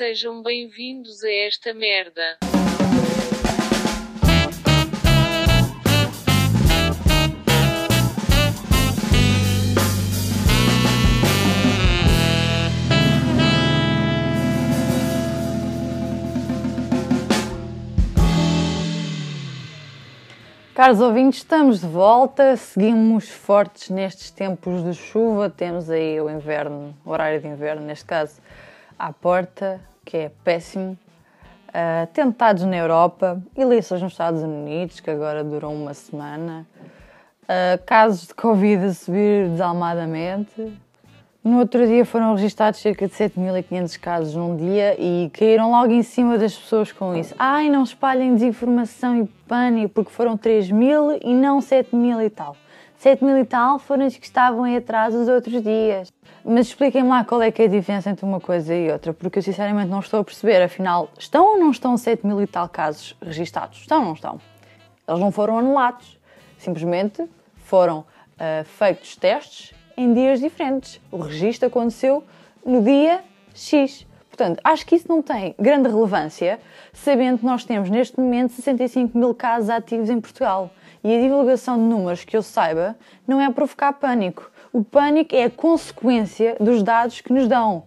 sejam bem-vindos a esta merda. Caros ouvintes, estamos de volta, seguimos fortes nestes tempos de chuva, temos aí o inverno, o horário de inverno neste caso, à porta, que é péssimo. Uh, tentados na Europa, eleições nos Estados Unidos, que agora duram uma semana, uh, casos de Covid a subir desalmadamente, no outro dia foram registados cerca de 7.500 casos num dia e caíram logo em cima das pessoas com isso. Ai, não espalhem desinformação e pânico porque foram 3.000 e não 7.000 e tal. 7.000 e tal foram os que estavam aí atrás os outros dias. Mas expliquem-me lá qual é que é a diferença entre uma coisa e outra, porque eu sinceramente não estou a perceber. Afinal, estão ou não estão 7.000 e tal casos registados? Estão ou não estão? Eles não foram anulados. Simplesmente foram uh, feitos testes em dias diferentes. O registro aconteceu no dia X. Portanto, acho que isso não tem grande relevância, sabendo que nós temos neste momento 65 mil casos ativos em Portugal. E a divulgação de números que eu saiba não é provocar pânico. O pânico é a consequência dos dados que nos dão.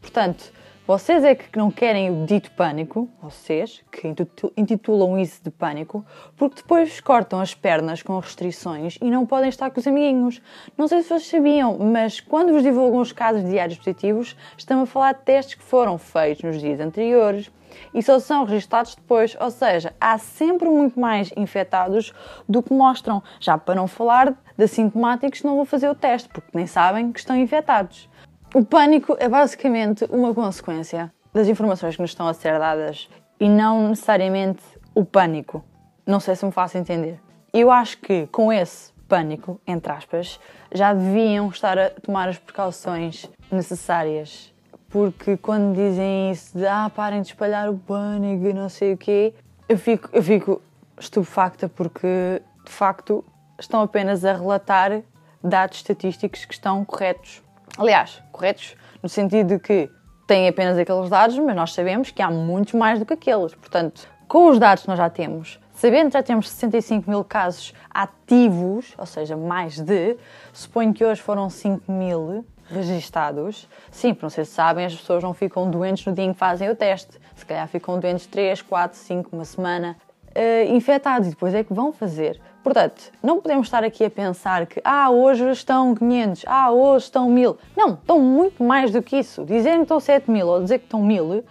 Portanto, vocês é que não querem o dito pânico, vocês que intitulam isso de pânico, porque depois cortam as pernas com restrições e não podem estar com os amiguinhos. Não sei se vocês sabiam, mas quando vos divulgam os casos diários positivos, estão a falar de testes que foram feitos nos dias anteriores e só são registados depois, ou seja, há sempre muito mais infectados do que mostram, já para não falar de assintomáticos não vão fazer o teste, porque nem sabem que estão infectados. O pânico é basicamente uma consequência das informações que nos estão a ser dadas e não necessariamente o pânico. Não sei se me faço entender. Eu acho que com esse pânico, entre aspas, já deviam estar a tomar as precauções necessárias. Porque quando dizem isso de ah, parem de espalhar o pânico e não sei o quê, eu fico, eu fico estupefacta porque de facto estão apenas a relatar dados estatísticos que estão corretos. Aliás, corretos no sentido de que têm apenas aqueles dados, mas nós sabemos que há muitos mais do que aqueles. Portanto, com os dados que nós já temos, sabendo que já temos 65 mil casos ativos, ou seja, mais de, suponho que hoje foram 5 mil registados. Sim, não sei se sabem, as pessoas não ficam doentes no dia em que fazem o teste. Se calhar ficam doentes 3, 4, 5, uma semana, uh, infectados e depois é que vão fazer. Portanto, não podemos estar aqui a pensar que ah, hoje estão 500, ah, hoje estão 1000. Não, estão muito mais do que isso. Dizerem que estão 7 mil ou dizer que estão 1000,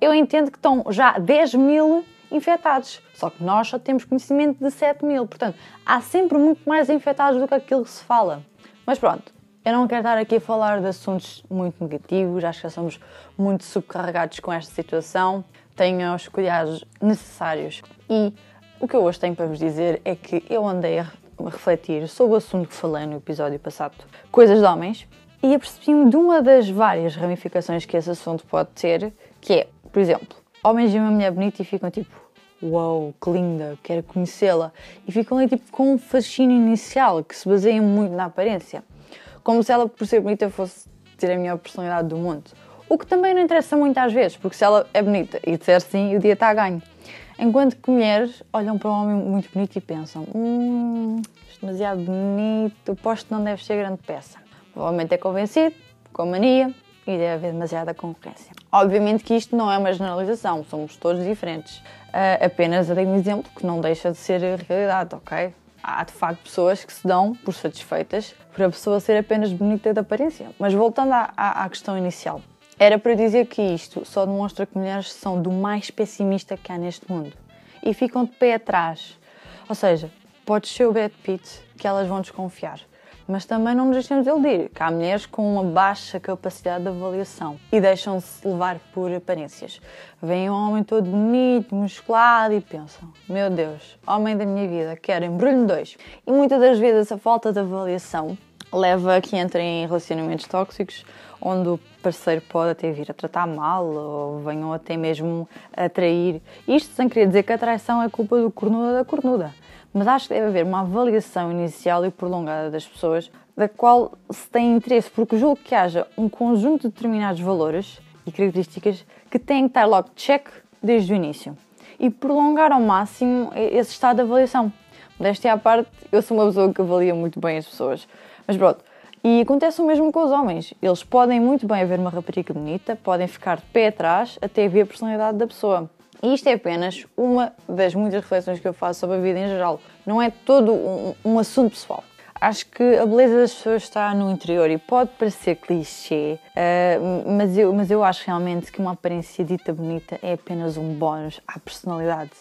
eu entendo que estão já 10 mil infectados. Só que nós só temos conhecimento de 7 mil. Portanto, há sempre muito mais infectados do que aquilo que se fala. Mas pronto, eu não quero estar aqui a falar de assuntos muito negativos, acho que somos muito subcarregados com esta situação. Tenham os cuidados necessários. E o que eu hoje tenho para vos dizer é que eu andei a refletir sobre o assunto que falei no episódio passado, coisas de homens, e apercebi-me de uma das várias ramificações que esse assunto pode ter, que é, por exemplo, homens veem uma mulher bonita e ficam tipo, uau, wow, que linda, quero conhecê-la, e ficam ali tipo com um fascínio inicial que se baseia muito na aparência, como se ela, por ser bonita, fosse ter a melhor personalidade do mundo. O que também não interessa muito às vezes, porque se ela é bonita e disser sim, o dia está a ganho. Enquanto que mulheres olham para um homem muito bonito e pensam: hum, é demasiado bonito, posto que não deve ser grande peça. Provavelmente é convencido, com mania e deve haver demasiada concorrência. Obviamente que isto não é uma generalização, somos todos diferentes. Uh, apenas dei um exemplo que não deixa de ser realidade, ok? Há de facto pessoas que se dão por satisfeitas por a pessoa ser apenas bonita de aparência. Mas voltando à, à, à questão inicial, era para dizer que isto só demonstra que mulheres são do mais pessimista que há neste mundo e ficam de pé atrás. Ou seja, pode ser o Brad Pitt que elas vão desconfiar. Mas também não nos deixemos iludir, que há mulheres com uma baixa capacidade de avaliação e deixam-se levar por aparências. Vêm um homem todo bonito, musculado e pensam: Meu Deus, homem da minha vida, quero embrulho dois. E muitas das vezes a falta de avaliação leva a que entrem em relacionamentos tóxicos onde o parceiro pode até vir a tratar mal ou venham até mesmo a trair. Isto sem querer dizer que a traição é culpa do cornuda da cornuda, mas acho que deve haver uma avaliação inicial e prolongada das pessoas da qual se tem interesse, porque julgo que haja um conjunto de determinados valores e características que têm que estar logo check desde o início e prolongar ao máximo esse estado de avaliação. Desta a parte, eu sou uma pessoa que avalia muito bem as pessoas, mas pronto. E acontece o mesmo com os homens. Eles podem muito bem ver uma rapariga bonita, podem ficar de pé atrás até ver a personalidade da pessoa. E isto é apenas uma das muitas reflexões que eu faço sobre a vida em geral. Não é todo um, um assunto pessoal. Acho que a beleza das pessoas está no interior e pode parecer clichê, uh, mas, eu, mas eu acho realmente que uma aparência dita bonita é apenas um bónus à personalidade.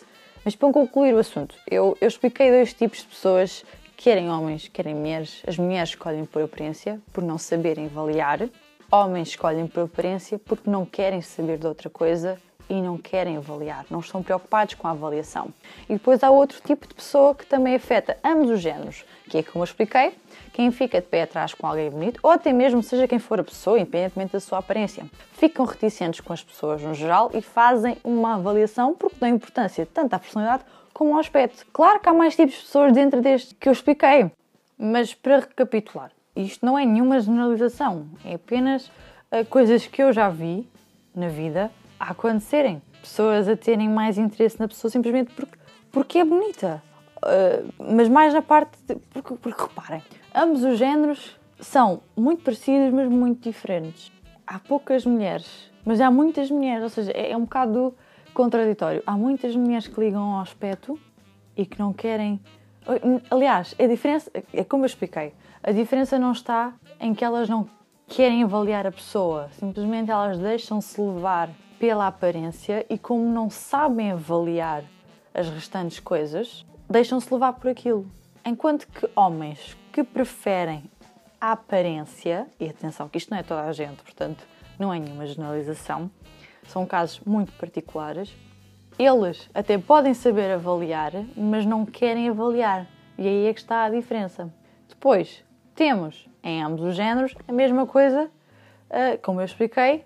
Mas para concluir o assunto, eu, eu expliquei dois tipos de pessoas, querem homens, querem mulheres. As mulheres escolhem por aparência, por não saberem avaliar. Homens escolhem por aparência porque não querem saber de outra coisa e não querem avaliar, não estão preocupados com a avaliação. E depois há outro tipo de pessoa que também afeta ambos os géneros, que é como eu expliquei, quem fica de pé atrás com alguém bonito, ou até mesmo seja quem for a pessoa, independentemente da sua aparência. Ficam reticentes com as pessoas no geral e fazem uma avaliação porque dão importância tanto à personalidade como ao aspecto. Claro que há mais tipos de pessoas dentro deste que eu expliquei, mas para recapitular, isto não é nenhuma generalização, é apenas uh, coisas que eu já vi na vida a acontecerem. Pessoas a terem mais interesse na pessoa simplesmente porque, porque é bonita. Uh, mas mais na parte. De, porque, porque reparem, ambos os géneros são muito parecidos, mas muito diferentes. Há poucas mulheres, mas há muitas mulheres, ou seja, é, é um bocado contraditório. Há muitas mulheres que ligam ao aspecto e que não querem. Aliás, a diferença, é como eu expliquei, a diferença não está em que elas não querem avaliar a pessoa, simplesmente elas deixam-se levar pela aparência e, como não sabem avaliar as restantes coisas, deixam-se levar por aquilo. Enquanto que homens que preferem a aparência, e atenção que isto não é toda a gente, portanto não é nenhuma generalização, são casos muito particulares, eles até podem saber avaliar, mas não querem avaliar. E aí é que está a diferença. Depois, temos em ambos os géneros a mesma coisa, ah, como eu expliquei,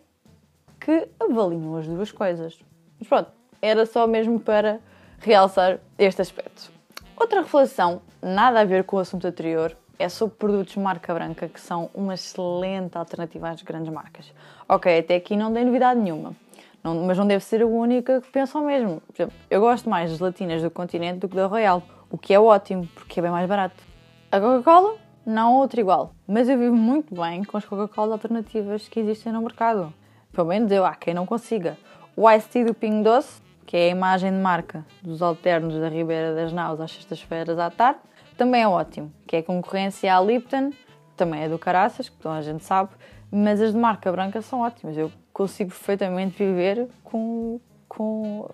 que avaliam as duas coisas. Mas pronto, era só mesmo para realçar este aspecto. Outra reflexão, nada a ver com o assunto anterior, é sobre produtos de marca branca que são uma excelente alternativa às grandes marcas. Ok, até aqui não tem novidade nenhuma, não, mas não deve ser a única que pensa o mesmo. Por exemplo, eu gosto mais das latinas do continente do que da Royal, o que é ótimo, porque é bem mais barato. A Coca-Cola, não outra igual, mas eu vivo muito bem com as Coca-Cola alternativas que existem no mercado. Pelo menos eu, há quem não consiga. O Ice Tea do Ping Doce, que é a imagem de marca dos alternos da Ribeira das Naus às sextas-feiras à tarde, também é ótimo, que é concorrência à Lipton, também é do Caraças, que toda a gente sabe, mas as de marca branca são ótimas. Eu consigo perfeitamente viver com, com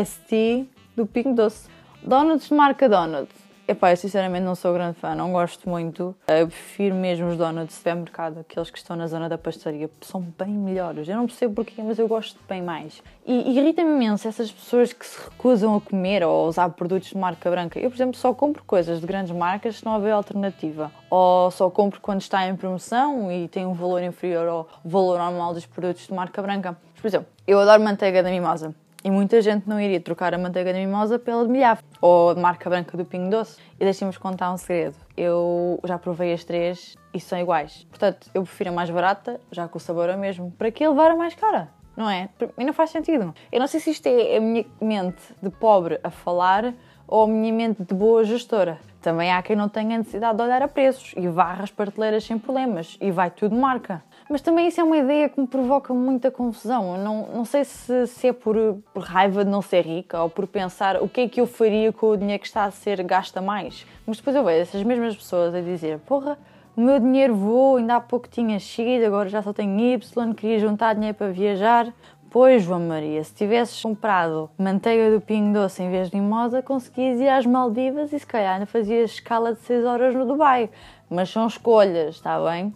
Ice Tea do Ping Doce. Donuts de marca Donuts. Epá, eu sinceramente não sou grande fã, não gosto muito. Eu prefiro mesmo os donuts de supermercado, aqueles que estão na zona da pastaria, são bem melhores. Eu não percebo porquê, mas eu gosto bem mais. E irrita-me imenso essas pessoas que se recusam a comer ou a usar produtos de marca branca. Eu, por exemplo, só compro coisas de grandes marcas se não houver alternativa. Ou só compro quando está em promoção e tem um valor inferior ao valor normal dos produtos de marca branca. Por exemplo, eu adoro manteiga da mimosa. E muita gente não iria trocar a manteiga de mimosa pela de milhavo ou de marca branca do Pingo Doce. E deixem-me contar um segredo. Eu já provei as três e são iguais. Portanto, eu prefiro a mais barata, já que o sabor é o mesmo. Para que levar a mais cara? Não é? E não faz sentido. Eu não sei se isto é a minha mente de pobre a falar ou a minha mente de boa gestora. Também há quem não tenha necessidade de olhar a preços e varra as prateleiras sem problemas e vai tudo marca. Mas também isso é uma ideia que me provoca muita confusão. Eu não, não sei se, se é por, por, raiva de não ser rica ou por pensar o que é que eu faria com o dinheiro que está a ser gasta mais. Mas depois eu vejo essas mesmas pessoas a dizer: porra, o meu dinheiro voou, ainda há pouco tinha X, agora já só tenho Y, queria juntar dinheiro para viajar. Pois, João Maria, se tivesses comprado manteiga do Pingo Doce em vez de mimosa, conseguias ir às Maldivas e se calhar ainda fazias escala de 6 horas no Dubai. Mas são escolhas, está bem?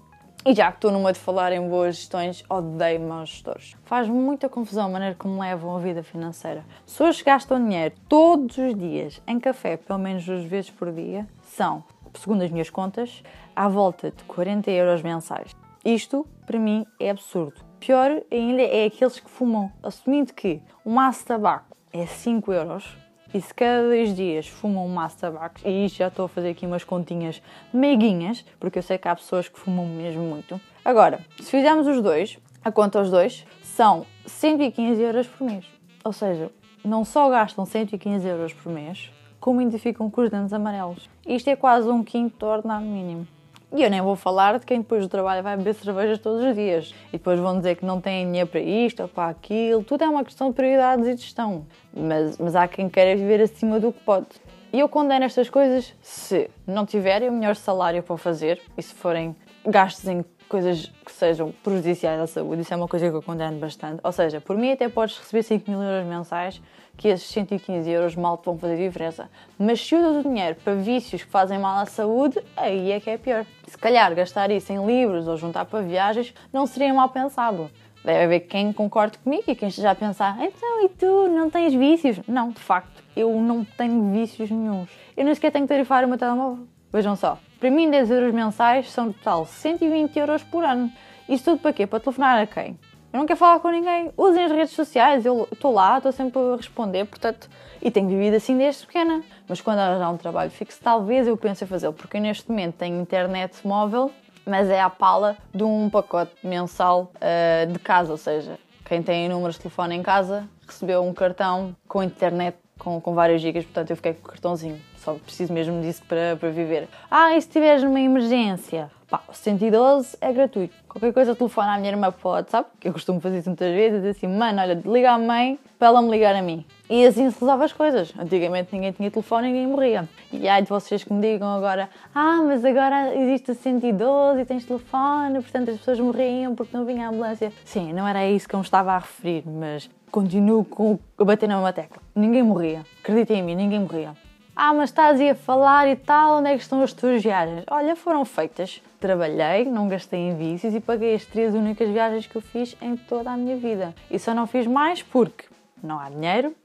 E já que estou numa de falar em boas gestões, odeio maus gestores. Faz muita confusão a maneira como levam a vida financeira. Pessoas que gastam dinheiro todos os dias em café, pelo menos duas vezes por dia, são, segundo as minhas contas, à volta de 40 euros mensais. Isto, para mim, é absurdo. Pior ainda é aqueles que fumam, assumindo que um maço de tabaco é 5 euros, e se cada dois dias fumam um maço de tabaco, e isto já estou a fazer aqui umas continhas meiguinhas, porque eu sei que há pessoas que fumam mesmo muito. Agora, se fizermos os dois, a conta aos dois, são 115 euros por mês. Ou seja, não só gastam 115 euros por mês, como ainda ficam com os dentes amarelos. Isto é quase um quinto do ordenado mínimo. E eu nem vou falar de quem depois do trabalho vai beber cervejas todos os dias. E depois vão dizer que não têm dinheiro para isto ou para aquilo. Tudo é uma questão de prioridades e gestão. Mas, mas há quem queira viver acima do que pode. E eu condeno estas coisas se não tiverem o melhor salário para fazer e se forem gastos em coisas que sejam prejudiciais à saúde. Isso é uma coisa que eu condeno bastante. Ou seja, por mim até podes receber 5 mil euros mensais que esses 115 euros mal te vão fazer diferença. Mas se usas o dinheiro para vícios que fazem mal à saúde, aí é que é pior. Se calhar gastar isso em livros ou juntar para viagens não seria mal pensado. Deve haver quem concorde comigo e quem esteja a pensar, então e tu não tens vícios? Não, de facto, eu não tenho vícios nenhums. Eu nem sequer tenho que tarifar o meu telemóvel. Vejam só, para mim 10 euros mensais são total 120 euros por ano. Isto tudo para quê? Para telefonar a quem? Eu não quero falar com ninguém. Usem as redes sociais, eu estou lá, estou sempre a responder, portanto, e tenho vivido assim desde pequena. Mas quando arranjar um trabalho fixo, talvez eu pense em fazê-lo, porque neste momento tenho internet móvel, mas é à pala de um pacote mensal uh, de casa, ou seja, quem tem números de telefone em casa recebeu um cartão com internet com, com vários gigas, portanto eu fiquei com o cartãozinho. Só preciso mesmo disso para, para viver. Ah, e se tiveres numa emergência? Pá, o 112 é gratuito. Qualquer coisa telefona à minha irmã o WhatsApp, que eu costumo fazer isso muitas vezes, assim, mano, olha, liga à mãe para ela me ligar a mim. E assim se resolve as coisas. Antigamente ninguém tinha telefone e ninguém morria. E há de vocês que me digam agora, ah, mas agora existe o 112 e tens telefone, portanto as pessoas morriam porque não vinha a ambulância. Sim, não era isso que eu me estava a referir, mas continuo com, a bater na mesma tecla. Ninguém morria. Acreditem em mim, ninguém morria. Ah, mas estás aí a falar e tal, onde é que estão as tuas viagens? Olha, foram feitas. Trabalhei, não gastei em vícios e paguei as três únicas viagens que eu fiz em toda a minha vida. E só não fiz mais porque não há dinheiro,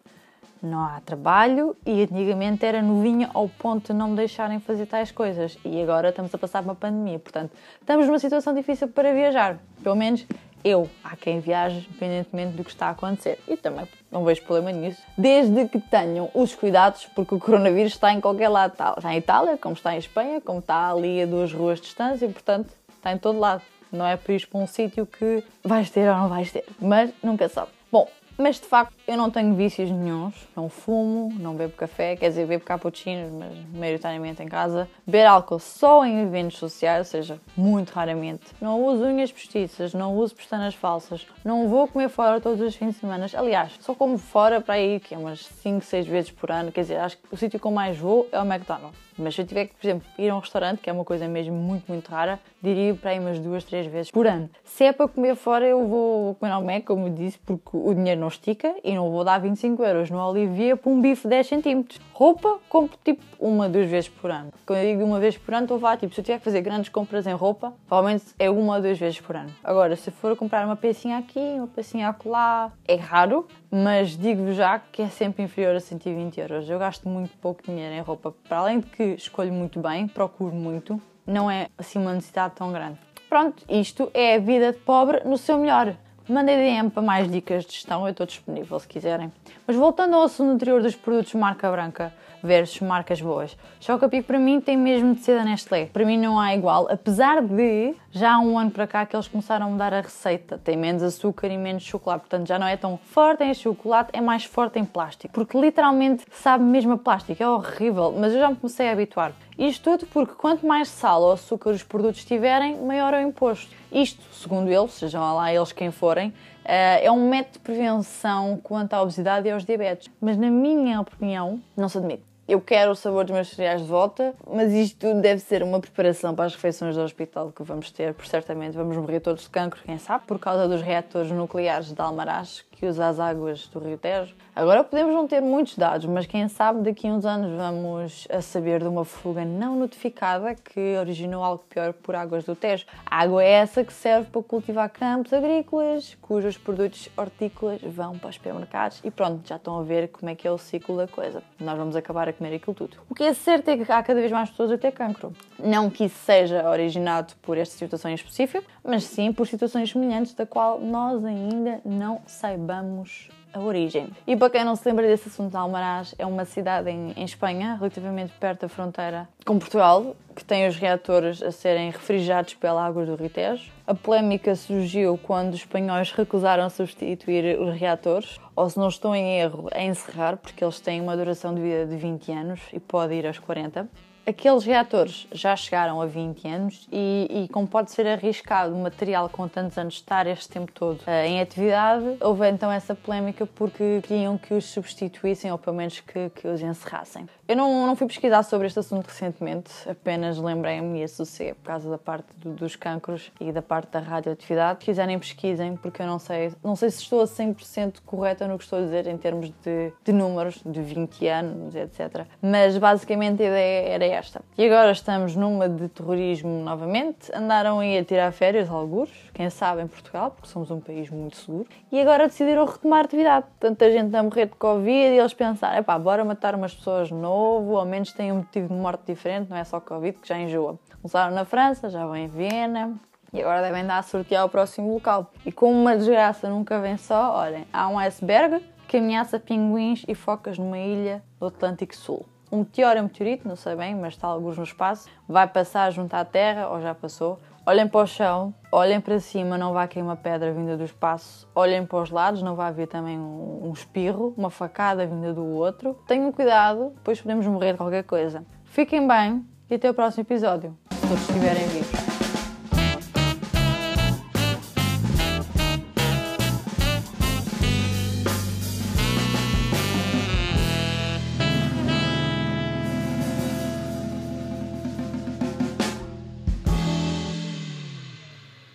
não há trabalho e antigamente era novinha ao ponto de não me deixarem fazer tais coisas. E agora estamos a passar uma pandemia, portanto, estamos numa situação difícil para viajar. Pelo menos eu. Há quem viaje independentemente do que está a acontecer. E também não vejo problema nisso. Desde que tenham os cuidados, porque o coronavírus está em qualquer lado. Está em Itália, como está em Espanha, como está ali a duas ruas de distância, e portanto está em todo lado. Não é por ir para um sítio que vais ter ou não vais ter. Mas nunca sabe. Bom, mas de facto eu não tenho vícios nenhums, não fumo, não bebo café, quer dizer, bebo cappuccinos, mas maioritariamente em casa. Beber álcool só em eventos sociais, ou seja, muito raramente. Não uso unhas postiças, não uso pestanas falsas, não vou comer fora todos os fins de semana. Aliás, só como fora para ir, que é umas 5, 6 vezes por ano, quer dizer, acho que o sítio eu mais vou é o McDonald's. Mas se eu tiver que, por exemplo, ir a um restaurante, que é uma coisa mesmo muito, muito rara, diria para ir umas duas, três vezes por ano. Se é para comer fora, eu vou comer ao Mac, como disse, porque o dinheiro não estica e não vou dar 25 euros no Olivier para um bife 10 centímetros. Roupa, compro tipo uma, duas vezes por ano. Quando eu digo uma vez por ano, estou falar, tipo, se eu tiver que fazer grandes compras em roupa, provavelmente é uma ou duas vezes por ano. Agora, se for comprar uma pecinha aqui, uma pecinha acolá, é raro, mas digo-vos já que é sempre inferior a 120 euros. Eu gasto muito pouco dinheiro em roupa, para além de que escolho muito bem, procuro muito, não é assim uma necessidade tão grande. Pronto, isto é a vida de pobre no seu melhor. Mandei DM para mais dicas de gestão, eu estou disponível se quiserem. Mas voltando ao assunto anterior dos produtos marca branca versus marcas boas, Choca Pico para mim tem mesmo de ser da Nestlé. Para mim não há igual, apesar de já há um ano para cá que eles começaram a mudar a receita. Tem menos açúcar e menos chocolate, portanto já não é tão forte em chocolate, é mais forte em plástico. Porque literalmente sabe mesmo a plástico, é horrível, mas eu já me comecei a habituar. Isto tudo porque quanto mais sal ou açúcar os produtos tiverem, maior é o imposto. Isto, segundo eles, sejam lá eles quem forem, eh, é um método de prevenção quanto à obesidade e aos diabetes. Mas na minha opinião, não se admite. Eu quero o sabor dos meus cereais de volta, mas isto deve ser uma preparação para as refeições do hospital que vamos ter, por certamente vamos morrer todos de cancro, quem sabe, por causa dos reatores nucleares de Almaraz, que usa as águas do Rio Tejo. Agora podemos não ter muitos dados, mas quem sabe daqui a uns anos vamos a saber de uma fuga não notificada que originou algo pior por águas do Tejo. A água é essa que serve para cultivar campos agrícolas, cujos produtos hortícolas vão para os supermercados e pronto, já estão a ver como é que é o ciclo da coisa. Nós vamos acabar a comer aquilo tudo. O que é certo é que há cada vez mais pessoas a ter cancro. Não que isso seja originado por esta situação em específico, mas sim por situações semelhantes da qual nós ainda não saibamos saibamos a origem. E para quem não se lembra desse assunto, Almaraz é uma cidade em, em, Espanha, relativamente perto da fronteira com Portugal, que tem os reatores a serem refrigerados pela água do Ritejo. A polémica surgiu quando os espanhóis recusaram substituir os reatores, ou se não estou em erro, a encerrar, porque eles têm uma duração de vida de 20 anos e pode ir aos 40. Aqueles reatores já chegaram a 20 anos e, e como pode ser arriscado o material com tantos anos estar este tempo todo uh, em atividade, houve então essa polémica porque queriam que os substituíssem ou pelo menos que, que os encerrassem. Eu não, não fui pesquisar sobre este assunto recentemente, apenas lembrei-me e associei por causa da parte do, dos cancros e da parte da radioatividade. Se quiserem, pesquisem, porque eu não sei, não sei se estou a 100% correta no que estou a dizer em termos de, de números, de 20 anos, etc. Mas basicamente a ideia era esta. E agora estamos numa de terrorismo novamente. Andaram aí a tirar férias, alguns, quem sabe em Portugal, porque somos um país muito seguro. E agora decidiram retomar atividade. Tanta gente a morrer de Covid e eles pensaram, epá, bora matar umas pessoas de novo, ao menos tem um motivo de morte diferente, não é só Covid, que já enjoa. Começaram na França, já vão em Viena, e agora devem dar a sortear o próximo local. E como uma desgraça nunca vem só, olhem, há um iceberg que ameaça pinguins e focas numa ilha do Atlântico Sul um meteoro é um meteorito, não sei bem, mas está alguns no espaço, vai passar junto à Terra, ou já passou. Olhem para o chão, olhem para cima, não vai cair uma pedra vinda do espaço. Olhem para os lados, não vai haver também um, um espirro, uma facada vinda do outro. Tenham cuidado, depois podemos morrer de qualquer coisa. Fiquem bem e até o próximo episódio, se todos estiverem vivos.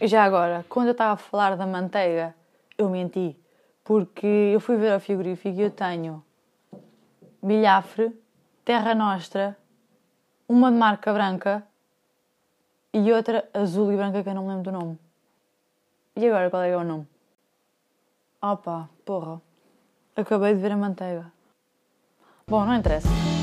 Já agora, quando eu estava a falar da manteiga, eu menti. Porque eu fui ver ao frigorífico e eu tenho milhafre, terra nostra, uma de marca branca e outra azul e branca que eu não me lembro do nome. E agora qual é, é o nome? Opa, porra. Acabei de ver a manteiga. Bom, não interessa.